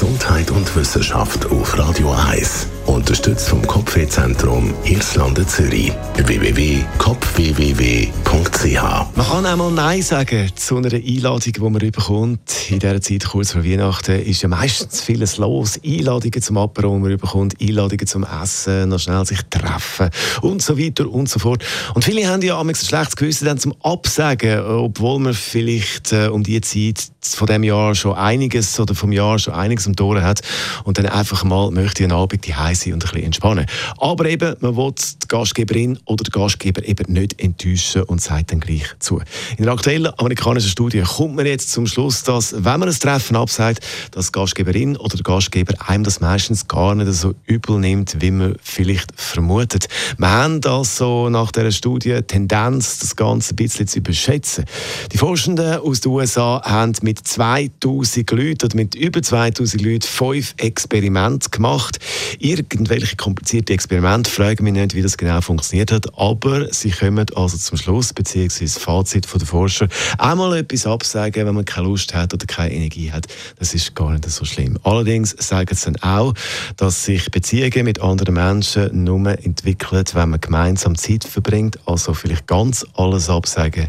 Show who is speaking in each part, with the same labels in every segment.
Speaker 1: Gesundheit und Wissenschaft auf Radio 1. Unterstützt vom Kopfwehzentrum Irlande Zürich. www.kopfwww.ch
Speaker 2: Man kann auch mal Nein sagen zu einer Einladung, die man bekommt. In dieser Zeit, kurz vor Weihnachten, ist ja meistens vieles los. Einladungen zum Apero, die man bekommt, Einladungen zum Essen, noch schnell sich treffen und so weiter und so fort. Und viele haben ja ein schlechtes Gewissen dann zum Absagen, obwohl man vielleicht äh, um die Zeit von dem Jahr schon einiges oder vom Jahr schon einiges am Toren hat und dann einfach mal möchte einen Abend die sein und ein bisschen entspannen. Aber eben, man will die Gastgeberin oder den Gastgeber eben nicht enttäuschen und sagt dann gleich zu. In der aktuellen amerikanischen Studie kommt man jetzt zum Schluss, dass, wenn man ein Treffen absagt, dass die Gastgeberin oder der Gastgeber einem das meistens gar nicht so übel nimmt, wie man vielleicht vermutet. Wir haben also nach dieser Studie Tendenz, das Ganze ein bisschen zu überschätzen. Die Forschenden aus den USA haben mit 2000 Leuten oder mit über 2000 Leuten fünf Experimente gemacht. Irgendwelche komplizierte Experimente, fragen mich nicht, wie das genau funktioniert hat, aber sie kommen also zum Schluss, beziehungsweise Fazit der Forscher, einmal etwas absagen, wenn man keine Lust hat oder keine Energie hat. Das ist gar nicht so schlimm. Allerdings sagen sie dann auch, dass sich Beziehungen mit anderen Menschen nur entwickeln, wenn man gemeinsam Zeit verbringt, also vielleicht ganz alles absagen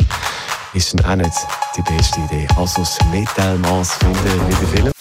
Speaker 2: ist dann auch nicht die beste Idee. Also das Mittelmaß finden wie bei Film.